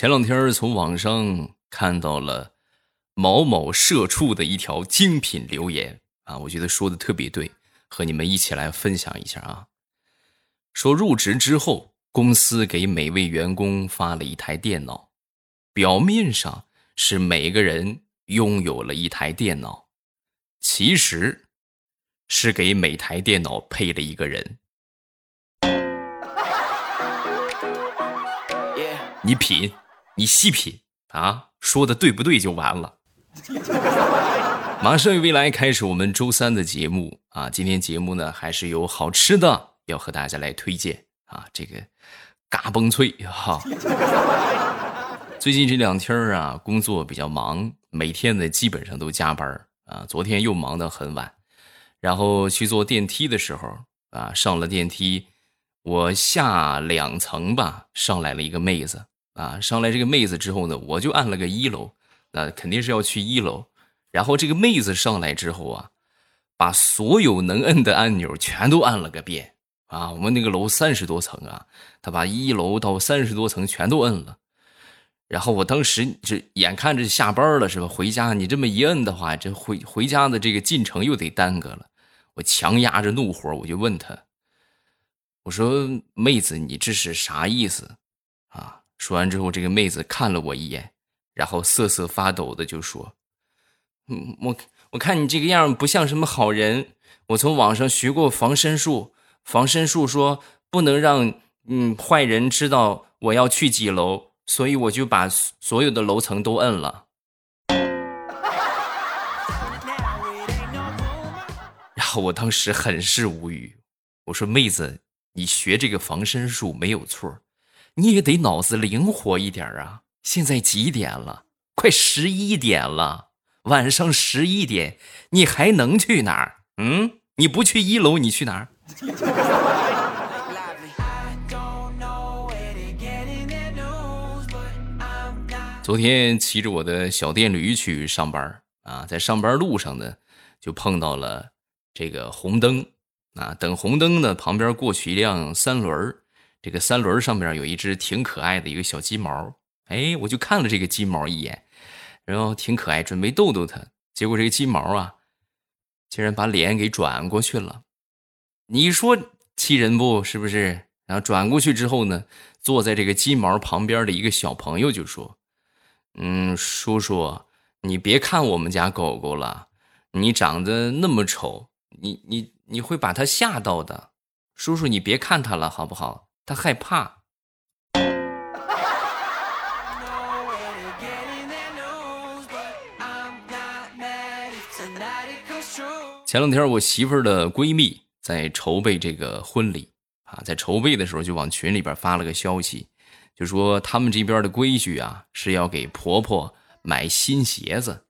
前两天从网上看到了某某社畜的一条精品留言啊，我觉得说的特别对，和你们一起来分享一下啊。说入职之后，公司给每位员工发了一台电脑，表面上是每个人拥有了一台电脑，其实是给每台电脑配了一个人。你品，你细品啊，说的对不对就完了。马上与未来开始我们周三的节目啊，今天节目呢还是有好吃的要和大家来推荐啊，这个嘎嘣脆哈。最近这两天啊，工作比较忙，每天呢基本上都加班啊。昨天又忙得很晚，然后去坐电梯的时候啊，上了电梯，我下两层吧，上来了一个妹子。啊，上来这个妹子之后呢，我就按了个一楼，那肯定是要去一楼。然后这个妹子上来之后啊，把所有能摁的按钮全都按了个遍啊。我们那个楼三十多层啊，她把一楼到三十多层全都摁了。然后我当时这眼看着下班了是吧？回家你这么一摁的话，这回回家的这个进程又得耽搁了。我强压着怒火，我就问她，我说妹子，你这是啥意思？说完之后，这个妹子看了我一眼，然后瑟瑟发抖的就说：“嗯，我我看你这个样不像什么好人。我从网上学过防身术，防身术说不能让嗯坏人知道我要去几楼，所以我就把所有的楼层都摁了。”然后我当时很是无语，我说：“妹子，你学这个防身术没有错。”你也得脑子灵活一点啊！现在几点了？快十一点了，晚上十一点，你还能去哪儿？嗯，你不去一楼，你去哪儿？昨天骑着我的小电驴去上班啊，在上班路上呢，就碰到了这个红灯啊，等红灯呢，旁边过去一辆三轮儿。这个三轮上面有一只挺可爱的一个小鸡毛，哎，我就看了这个鸡毛一眼，然后挺可爱，准备逗逗它。结果这个鸡毛啊，竟然把脸给转过去了。你说气人不？是不是？然后转过去之后呢，坐在这个鸡毛旁边的一个小朋友就说：“嗯，叔叔，你别看我们家狗狗了，你长得那么丑，你你你会把它吓到的。叔叔，你别看它了，好不好？”他害怕。前两天我媳妇儿的闺蜜在筹备这个婚礼啊，在筹备的时候就往群里边发了个消息，就说他们这边的规矩啊是要给婆婆买新鞋子，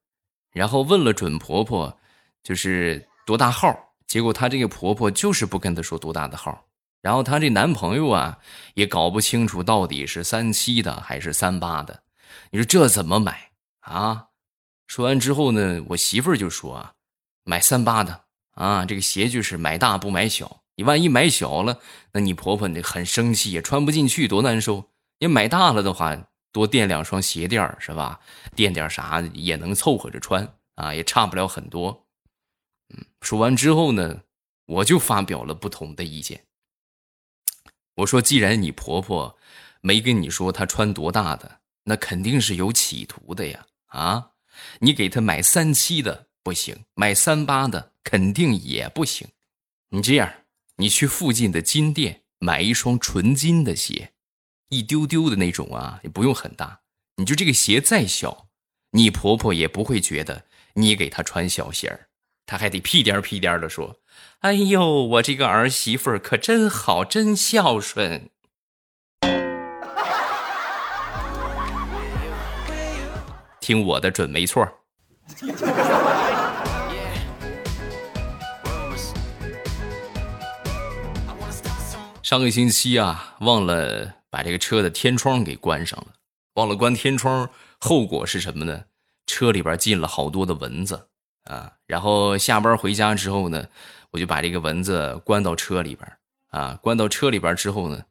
然后问了准婆婆就是多大号，结果她这个婆婆就是不跟她说多大的号。然后她这男朋友啊，也搞不清楚到底是三七的还是三八的，你说这怎么买啊？说完之后呢，我媳妇儿就说啊，买三八的啊，这个鞋就是买大不买小，你万一买小了，那你婆婆那很生气，也穿不进去，多难受。你买大了的话，多垫两双鞋垫是吧？垫点啥也能凑合着穿啊，也差不了很多。嗯，说完之后呢，我就发表了不同的意见。我说：“既然你婆婆没跟你说她穿多大的，那肯定是有企图的呀！啊，你给她买三七的不行，买三八的肯定也不行。你这样，你去附近的金店买一双纯金的鞋，一丢丢的那种啊，也不用很大。你就这个鞋再小，你婆婆也不会觉得你给她穿小鞋儿，她还得屁颠屁颠的说。”哎呦，我这个儿媳妇可真好，真孝顺。听我的准没错。上个星期啊，忘了把这个车的天窗给关上了，忘了关天窗，后果是什么呢？车里边进了好多的蚊子啊。然后下班回家之后呢？我就把这个蚊子关到车里边啊，关到车里边之后呢，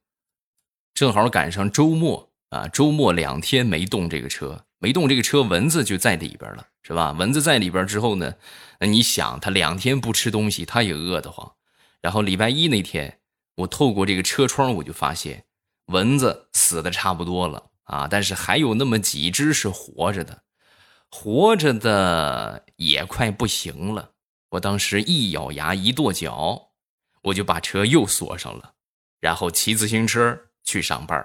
正好赶上周末啊，周末两天没动这个车，没动这个车，蚊子就在里边了，是吧？蚊子在里边之后呢，那你想，它两天不吃东西，它也饿得慌。然后礼拜一那天，我透过这个车窗，我就发现蚊子死的差不多了啊，但是还有那么几只是活着的，活着的也快不行了。我当时一咬牙，一跺脚，我就把车又锁上了，然后骑自行车去上班。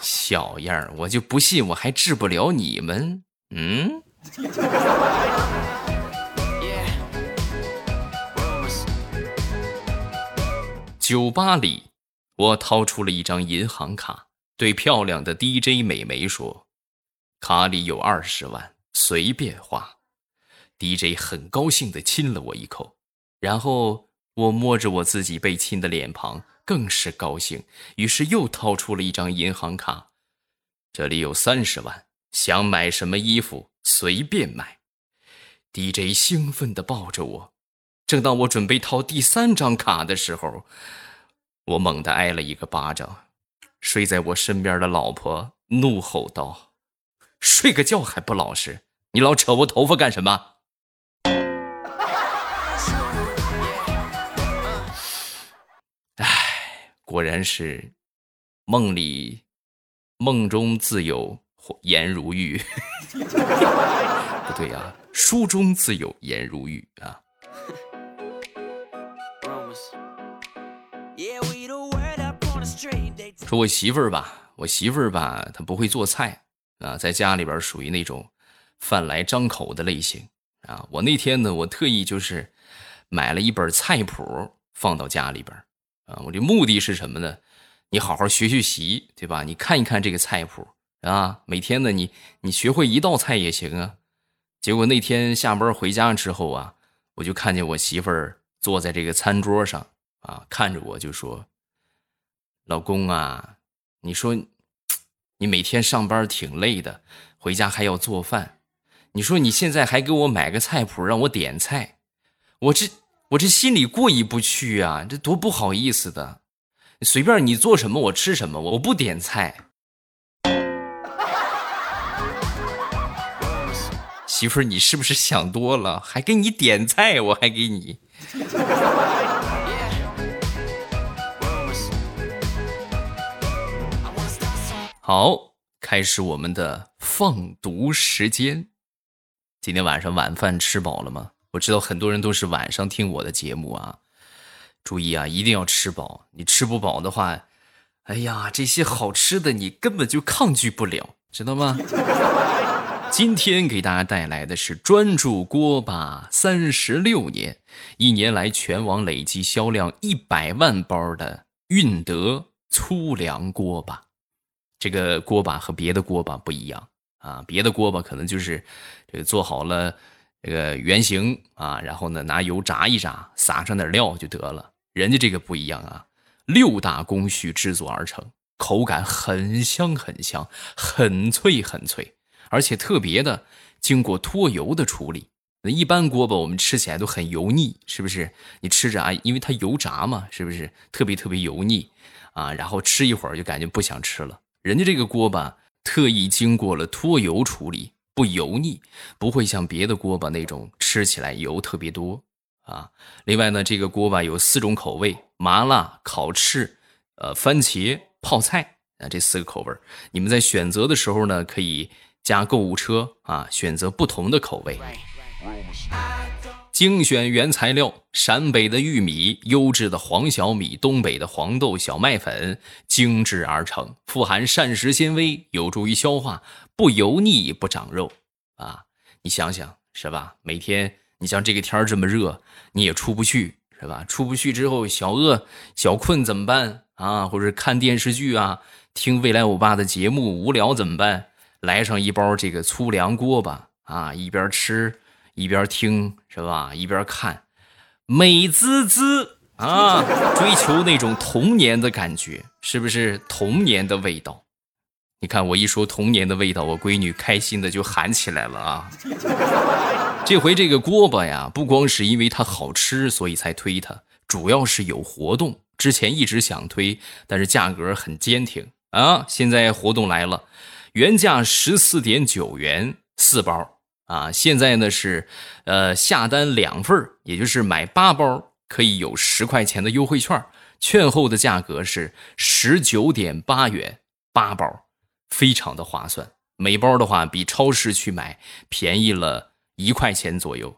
小样儿，我就不信我还治不了你们。嗯。酒吧里，我掏出了一张银行卡，对漂亮的 DJ 美眉说：“卡里有二十万，随便花。”DJ 很高兴的亲了我一口，然后我摸着我自己被亲的脸庞，更是高兴，于是又掏出了一张银行卡。这里有三十万，想买什么衣服随便买。DJ 兴奋地抱着我，正当我准备掏第三张卡的时候，我猛地挨了一个巴掌。睡在我身边的老婆怒吼道：“睡个觉还不老实，你老扯我头发干什么？”哎，果然是梦里。梦中自有颜如玉，不对呀，书中自有颜如玉啊。说我媳妇儿吧，我媳妇儿吧，她不会做菜啊，在家里边属于那种饭来张口的类型啊。我那天呢，我特意就是买了一本菜谱放到家里边啊，我这目的是什么呢？你好好学学习，对吧？你看一看这个菜谱啊，每天呢，你你学会一道菜也行啊。结果那天下班回家之后啊，我就看见我媳妇儿坐在这个餐桌上啊，看着我就说：“老公啊，你说你每天上班挺累的，回家还要做饭，你说你现在还给我买个菜谱让我点菜，我这我这心里过意不去啊，这多不好意思的。”随便你做什么，我吃什么，我不点菜。媳妇儿，你是不是想多了？还给你点菜，我还给你。好，开始我们的放毒时间。今天晚上晚饭吃饱了吗？我知道很多人都是晚上听我的节目啊。注意啊，一定要吃饱。你吃不饱的话，哎呀，这些好吃的你根本就抗拒不了，知道吗？今天给大家带来的是专注锅巴三十六年，一年来全网累计销量一百万包的运德粗粮锅巴。这个锅巴和别的锅巴不一样啊，别的锅巴可能就是这个做好了这个原型啊，然后呢拿油炸一炸，撒上点料就得了。人家这个不一样啊，六大工序制作而成，口感很香很香，很脆很脆，而且特别的经过脱油的处理。那一般锅巴我们吃起来都很油腻，是不是？你吃着啊，因为它油炸嘛，是不是特别特别油腻啊？然后吃一会儿就感觉不想吃了。人家这个锅巴特意经过了脱油处理，不油腻，不会像别的锅巴那种吃起来油特别多。啊，另外呢，这个锅巴有四种口味：麻辣、烤翅、呃，番茄、泡菜啊，这四个口味你们在选择的时候呢，可以加购物车啊，选择不同的口味。精选原材料：陕北的玉米、优质的黄小米、东北的黄豆、小麦粉，精制而成，富含膳食纤维，有助于消化，不油腻，不长肉。啊，你想想是吧？每天。你像这个天这么热，你也出不去，是吧？出不去之后，小饿、小困怎么办啊？或者看电视剧啊，听未来欧巴的节目无聊怎么办？来上一包这个粗粮锅巴啊，一边吃一边听，是吧？一边看，美滋滋啊！追求那种童年的感觉，是不是童年的味道？你看我一说童年的味道，我闺女开心的就喊起来了啊！这回这个锅巴呀，不光是因为它好吃，所以才推它，主要是有活动，之前一直想推，但是价格很坚挺啊。现在活动来了，原价十四点九元四包啊，现在呢是呃下单两份也就是买八包可以有十块钱的优惠券，券后的价格是十九点八元八包，非常的划算。每包的话比超市去买便宜了一块钱左右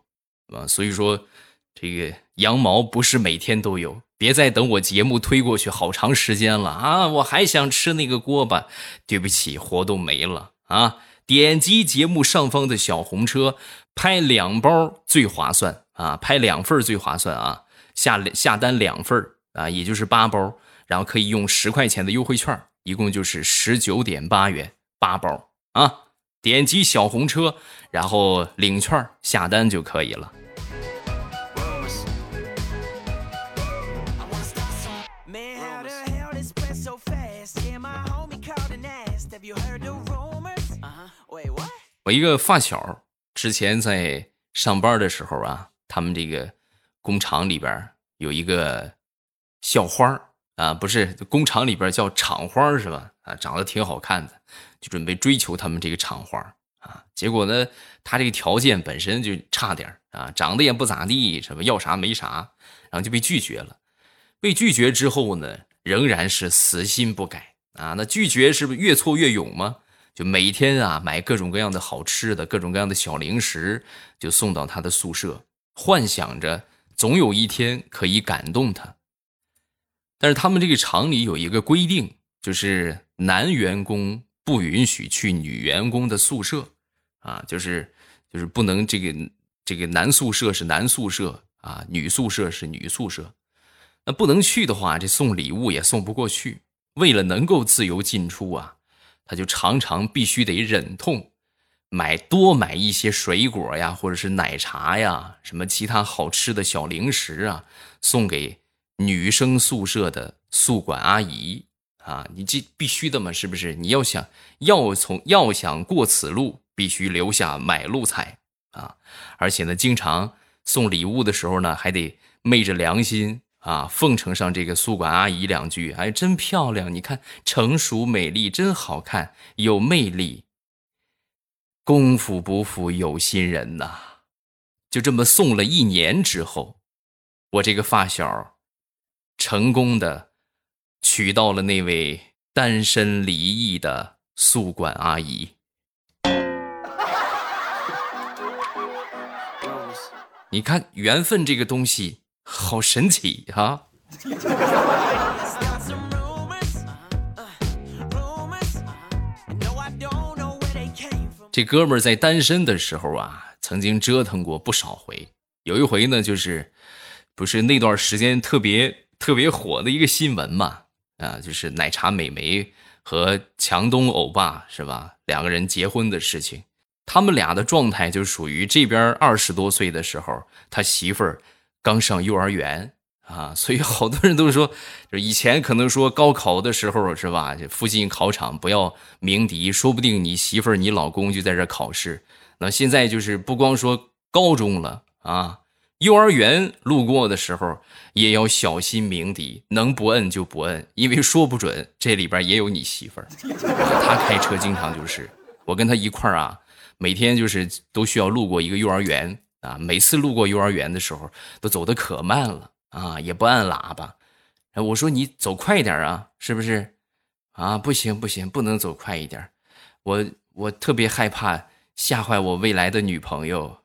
啊，所以说这个羊毛不是每天都有。别再等我节目推过去好长时间了啊！我还想吃那个锅巴，对不起，活动没了啊！点击节目上方的小红车，拍两包最划算啊！拍两份最划算啊！下下单两份啊，也就是八包，然后可以用十块钱的优惠券，一共就是十九点八元八包啊！点击小红车，然后领券下单就可以了。我一个发小之前在上班的时候啊，他们这个工厂里边有一个校花啊，不是工厂里边叫厂花是吧？啊，长得挺好看的，就准备追求他们这个厂花啊。结果呢，他这个条件本身就差点啊，长得也不咋地，什么要啥没啥，然后就被拒绝了。被拒绝之后呢，仍然是死心不改啊。那拒绝是不是越挫越勇吗？就每天啊买各种各样的好吃的，各种各样的小零食，就送到他的宿舍，幻想着总有一天可以感动他。但是他们这个厂里有一个规定，就是男员工不允许去女员工的宿舍，啊，就是就是不能这个这个男宿舍是男宿舍啊，女宿舍是女宿舍，那不能去的话，这送礼物也送不过去。为了能够自由进出啊。他就常常必须得忍痛买多买一些水果呀，或者是奶茶呀，什么其他好吃的小零食啊，送给女生宿舍的宿管阿姨啊。你这必须的嘛，是不是？你要想要从要想过此路，必须留下买路财啊。而且呢，经常送礼物的时候呢，还得昧着良心。啊，奉承上这个宿管阿姨两句，哎，真漂亮！你看，成熟美丽，真好看，有魅力。功夫不负有心人呐，就这么送了一年之后，我这个发小成功的娶到了那位单身离异的宿管阿姨。你看，缘分这个东西。好神奇哈！这哥们儿在单身的时候啊，曾经折腾过不少回。有一回呢，就是不是那段时间特别特别火的一个新闻嘛？啊，就是奶茶美眉和强东欧巴是吧？两个人结婚的事情，他们俩的状态就属于这边二十多岁的时候，他媳妇儿。刚上幼儿园啊，所以好多人都说，就以前可能说高考的时候是吧？这附近考场不要鸣笛，说不定你媳妇儿、你老公就在这考试。那现在就是不光说高中了啊，幼儿园路过的时候也要小心鸣笛，能不摁就不摁，因为说不准这里边也有你媳妇儿。他开车经常就是，我跟他一块儿啊，每天就是都需要路过一个幼儿园。啊，每次路过幼儿园的时候，都走的可慢了啊，也不按喇叭。哎，我说你走快点啊，是不是？啊，不行不行，不能走快一点，我我特别害怕吓坏我未来的女朋友。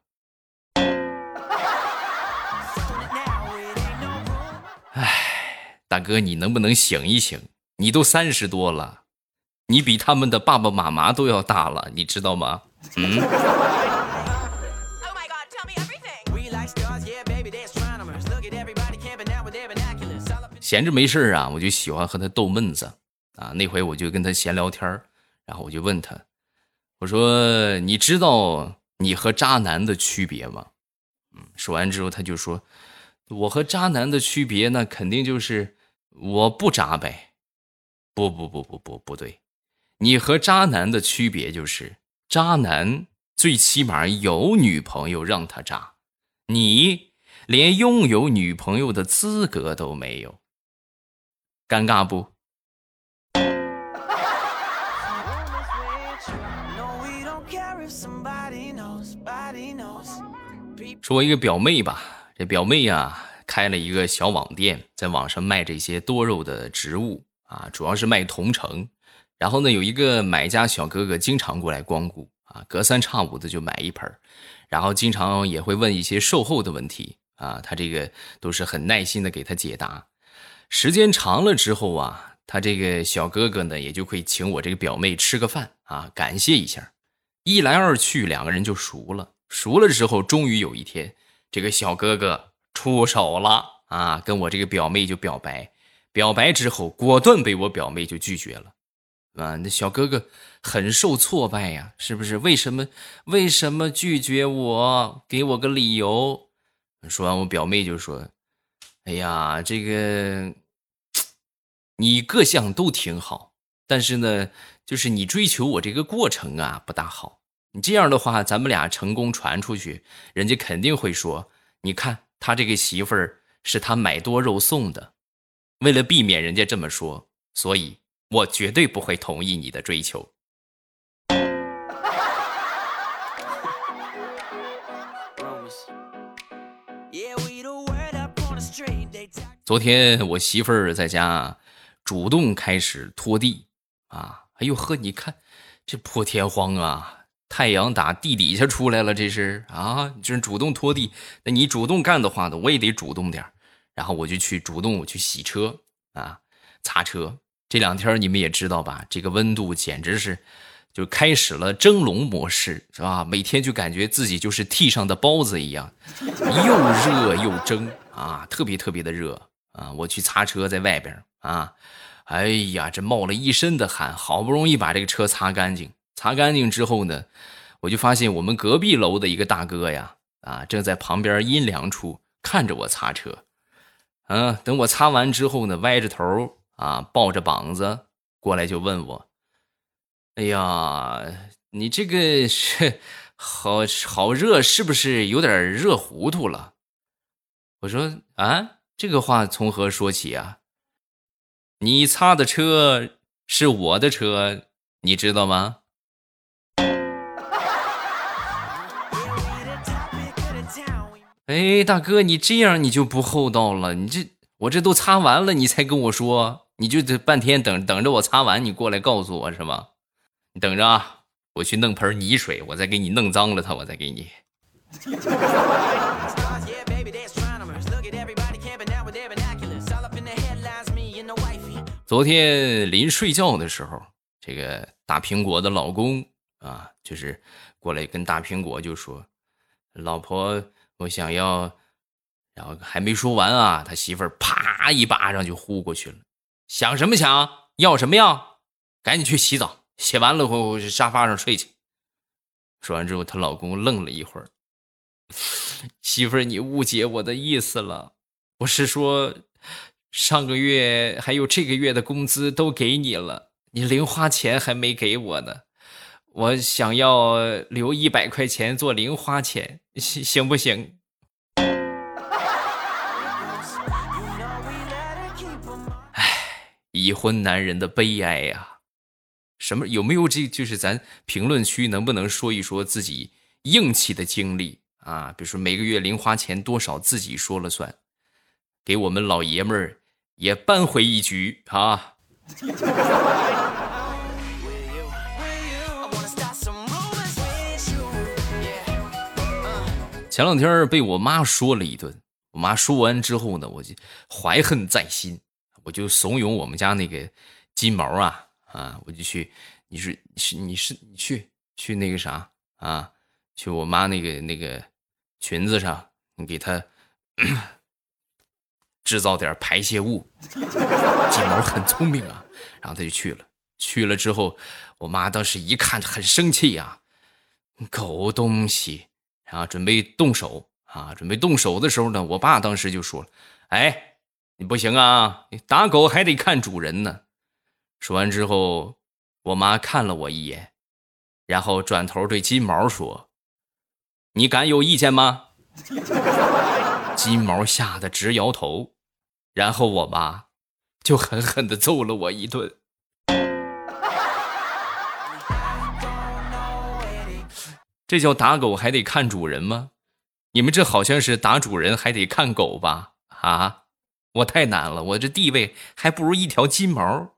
哎，大哥，你能不能醒一醒？你都三十多了，你比他们的爸爸妈妈都要大了，你知道吗？嗯。闲着没事啊，我就喜欢和他逗闷子啊。那回我就跟他闲聊天然后我就问他，我说：“你知道你和渣男的区别吗？”嗯，说完之后他就说：“我和渣男的区别，那肯定就是我不渣呗。”不不不不不不对，你和渣男的区别就是渣男最起码有女朋友让他渣，你连拥有女朋友的资格都没有。尴尬不？说我一个表妹吧，这表妹呀开了一个小网店，在网上卖这些多肉的植物啊，主要是卖同城。然后呢，有一个买家小哥哥经常过来光顾啊，隔三差五的就买一盆然后经常也会问一些售后的问题啊，他这个都是很耐心的给他解答。时间长了之后啊，他这个小哥哥呢也就会请我这个表妹吃个饭啊，感谢一下。一来二去，两个人就熟了。熟了之后，终于有一天，这个小哥哥出手了啊，跟我这个表妹就表白。表白之后，果断被我表妹就拒绝了。啊，那小哥哥很受挫败呀，是不是？为什么？为什么拒绝我？给我个理由。说完，我表妹就说：“哎呀，这个你各项都挺好，但是呢，就是你追求我这个过程啊，不大好。”你这样的话，咱们俩成功传出去，人家肯定会说：“你看他这个媳妇儿是他买多肉送的。”为了避免人家这么说，所以我绝对不会同意你的追求。昨天我媳妇儿在家主动开始拖地啊！哎呦呵，你看这破天荒啊！太阳打地底下出来了，这是啊，就是主动拖地。那你主动干的话呢，我也得主动点然后我就去主动我去洗车啊，擦车。这两天你们也知道吧，这个温度简直是就开始了蒸笼模式，是吧？每天就感觉自己就是屉上的包子一样，又热又蒸啊，特别特别的热啊！我去擦车在外边啊，哎呀，这冒了一身的汗，好不容易把这个车擦干净。擦干净之后呢，我就发现我们隔壁楼的一个大哥呀，啊，正在旁边阴凉处看着我擦车。嗯，等我擦完之后呢，歪着头啊，抱着膀子过来就问我：“哎呀，你这个是好好热，是不是有点热糊涂了？”我说：“啊，这个话从何说起啊？你擦的车是我的车，你知道吗？” 哎，大哥，你这样你就不厚道了。你这我这都擦完了，你才跟我说，你就得半天等等着我擦完，你过来告诉我是吗？你等着啊，我去弄盆泥水，我再给你弄脏了它，我再给你。昨天临睡觉的时候，这个大苹果的老公啊，就是过来跟大苹果就说：“老婆。”我想要，然后还没说完啊，他媳妇儿啪一巴掌就呼过去了。想什么想要什么要？赶紧去洗澡，洗完了后沙发上睡去。说完之后，她老公愣了一会儿。媳妇儿，你误解我的意思了，我是说，上个月还有这个月的工资都给你了，你零花钱还没给我呢。我想要留一百块钱做零花钱，行行不行？哎，已婚男人的悲哀呀！什么有没有这就是咱评论区能不能说一说自己硬气的经历啊？比如说每个月零花钱多少自己说了算，给我们老爷们儿也扳回一局啊！前两天被我妈说了一顿，我妈说完之后呢，我就怀恨在心，我就怂恿我们家那个金毛啊啊，我就去，你是是你是你去去那个啥啊，去我妈那个那个裙子上，你给她制造点排泄物。金毛很聪明啊，然后他就去了，去了之后，我妈当时一看很生气呀，狗东西。啊，准备动手啊！准备动手的时候呢，我爸当时就说了：“哎，你不行啊，打狗还得看主人呢。”说完之后，我妈看了我一眼，然后转头对金毛说：“你敢有意见吗？”金毛吓得直摇头，然后我妈就狠狠的揍了我一顿。这叫打狗还得看主人吗？你们这好像是打主人还得看狗吧？啊，我太难了，我这地位还不如一条金毛。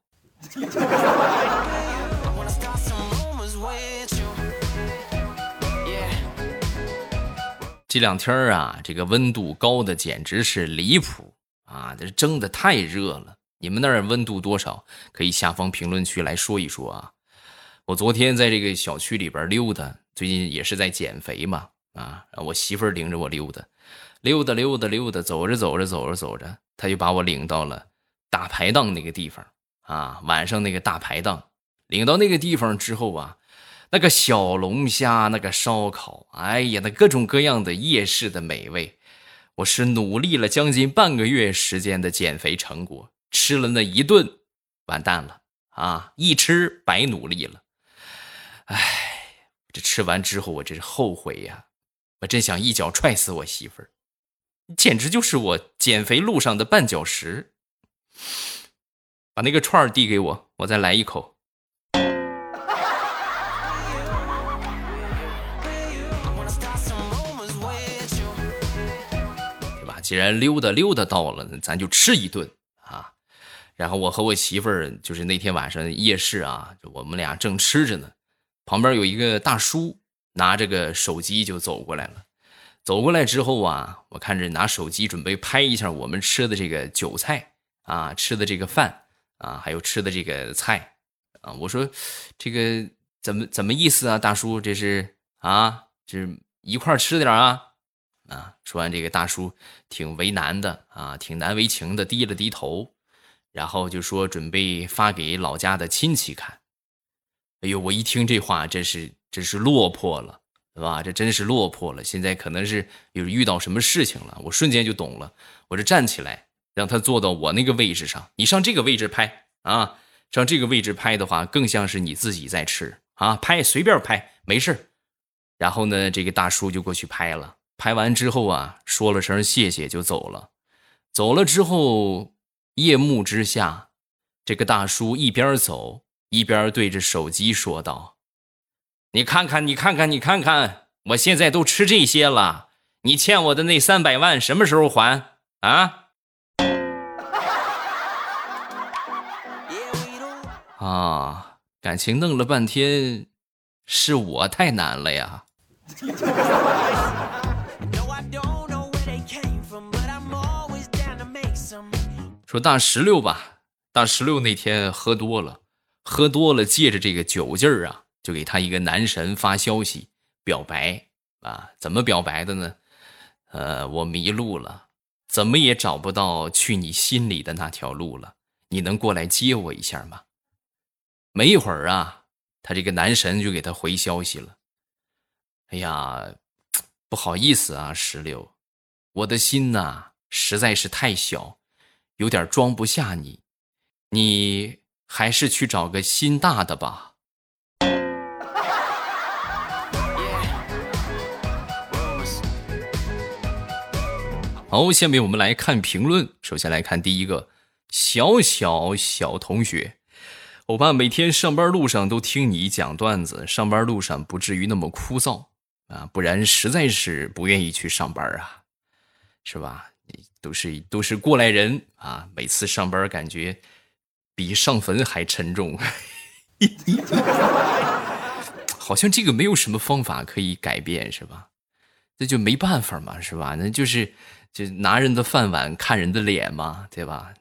这两天啊，这个温度高的简直是离谱啊！这蒸的太热了。你们那儿温度多少？可以下方评论区来说一说啊。我昨天在这个小区里边溜达，最近也是在减肥嘛啊。我媳妇儿领着我溜达，溜达溜达溜达，走着走着走着走着，她就把我领到了大排档那个地方啊。晚上那个大排档，领到那个地方之后啊。那个小龙虾，那个烧烤，哎呀，那各种各样的夜市的美味，我是努力了将近半个月时间的减肥成果，吃了那一顿，完蛋了啊！一吃白努力了，哎，这吃完之后我真是后悔呀，我真想一脚踹死我媳妇儿，简直就是我减肥路上的绊脚石。把那个串儿递给我，我再来一口。既然溜达溜达到了，咱就吃一顿啊！然后我和我媳妇儿就是那天晚上夜市啊，我们俩正吃着呢，旁边有一个大叔拿着个手机就走过来了。走过来之后啊，我看着拿手机准备拍一下我们吃的这个韭菜啊，吃的这个饭啊，还有吃的这个菜啊。我说这个怎么怎么意思啊，大叔这是啊，这一块吃点啊。啊！说完这个大叔挺为难的啊，挺难为情的，低了低头，然后就说准备发给老家的亲戚看。哎呦，我一听这话，真是真是落魄了，对吧？这真是落魄了。现在可能是有遇到什么事情了，我瞬间就懂了。我这站起来，让他坐到我那个位置上，你上这个位置拍啊，上这个位置拍的话，更像是你自己在吃啊，拍随便拍，没事。然后呢，这个大叔就过去拍了。拍完之后啊，说了声谢谢就走了。走了之后，夜幕之下，这个大叔一边走一边对着手机说道：“你看看，你看看，你看看，我现在都吃这些了，你欠我的那三百万什么时候还啊？” 啊，感情弄了半天，是我太难了呀。说大石榴吧，大石榴那天喝多了，喝多了，借着这个酒劲儿啊，就给他一个男神发消息表白啊。怎么表白的呢？呃，我迷路了，怎么也找不到去你心里的那条路了。你能过来接我一下吗？没一会儿啊，他这个男神就给他回消息了。哎呀，不好意思啊，石榴，我的心呐实在是太小。有点装不下你，你还是去找个心大的吧。好，下面我们来看评论。首先来看第一个，小小小同学，欧巴每天上班路上都听你讲段子，上班路上不至于那么枯燥啊，不然实在是不愿意去上班啊，是吧？都是都是过来人啊！每次上班感觉比上坟还沉重，好像这个没有什么方法可以改变，是吧？那就没办法嘛，是吧？那就是就拿人的饭碗看人的脸嘛，对吧？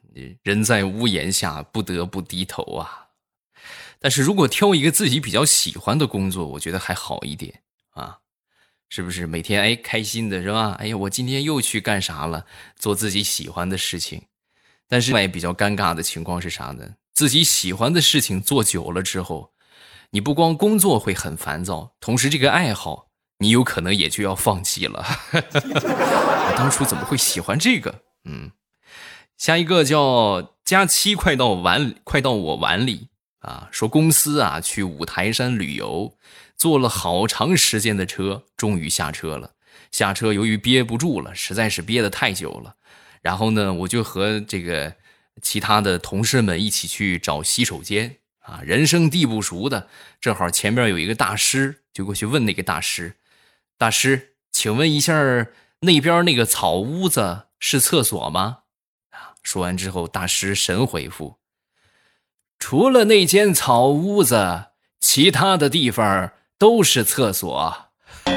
人在屋檐下，不得不低头啊。但是如果挑一个自己比较喜欢的工作，我觉得还好一点啊。是不是每天哎开心的是吧？哎呀，我今天又去干啥了？做自己喜欢的事情。但是另外比较尴尬的情况是啥呢？自己喜欢的事情做久了之后，你不光工作会很烦躁，同时这个爱好你有可能也就要放弃了。我当初怎么会喜欢这个？嗯，下一个叫佳期快到碗快到我碗里啊，说公司啊去五台山旅游。坐了好长时间的车，终于下车了。下车，由于憋不住了，实在是憋得太久了。然后呢，我就和这个其他的同事们一起去找洗手间啊，人生地不熟的，正好前面有一个大师，就过去问那个大师：“大师，请问一下，那边那个草屋子是厕所吗？”啊，说完之后，大师神回复：“除了那间草屋子，其他的地方都是厕所。”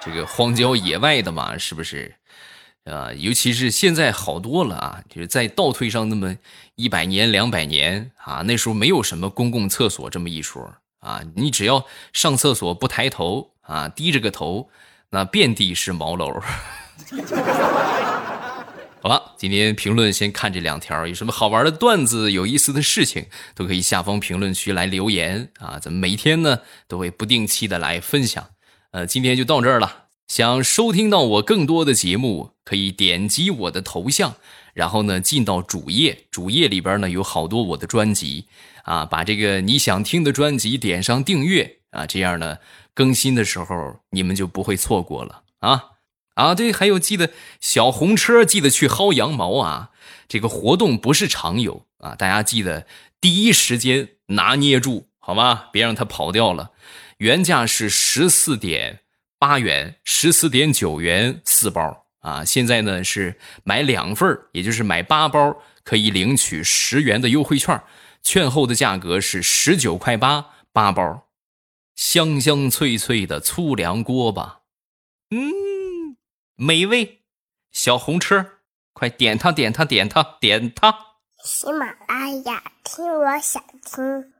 这个荒郊野外的嘛，是不是？啊，尤其是现在好多了啊，就是再倒退上那么一百年、两百年啊，那时候没有什么公共厕所这么一说啊。你只要上厕所不抬头啊，低着个头，那遍地是毛楼。好了，今天评论先看这两条，有什么好玩的段子、有意思的事情，都可以下方评论区来留言啊。咱们每天呢都会不定期的来分享。呃，今天就到这儿了。想收听到我更多的节目，可以点击我的头像，然后呢进到主页。主页里边呢有好多我的专辑啊，把这个你想听的专辑点上订阅啊，这样呢更新的时候你们就不会错过了啊啊！对，还有记得小红车记得去薅羊毛啊，这个活动不是常有啊，大家记得第一时间拿捏住好吗？别让它跑掉了。原价是十四点八元，十四点九元四包啊！现在呢是买两份也就是买八包，可以领取十元的优惠券，券后的价格是十九块八八包，香香脆脆的粗粮锅巴，嗯，美味。小红车，快点它，点它，点它，点它！喜马拉雅，听我想听。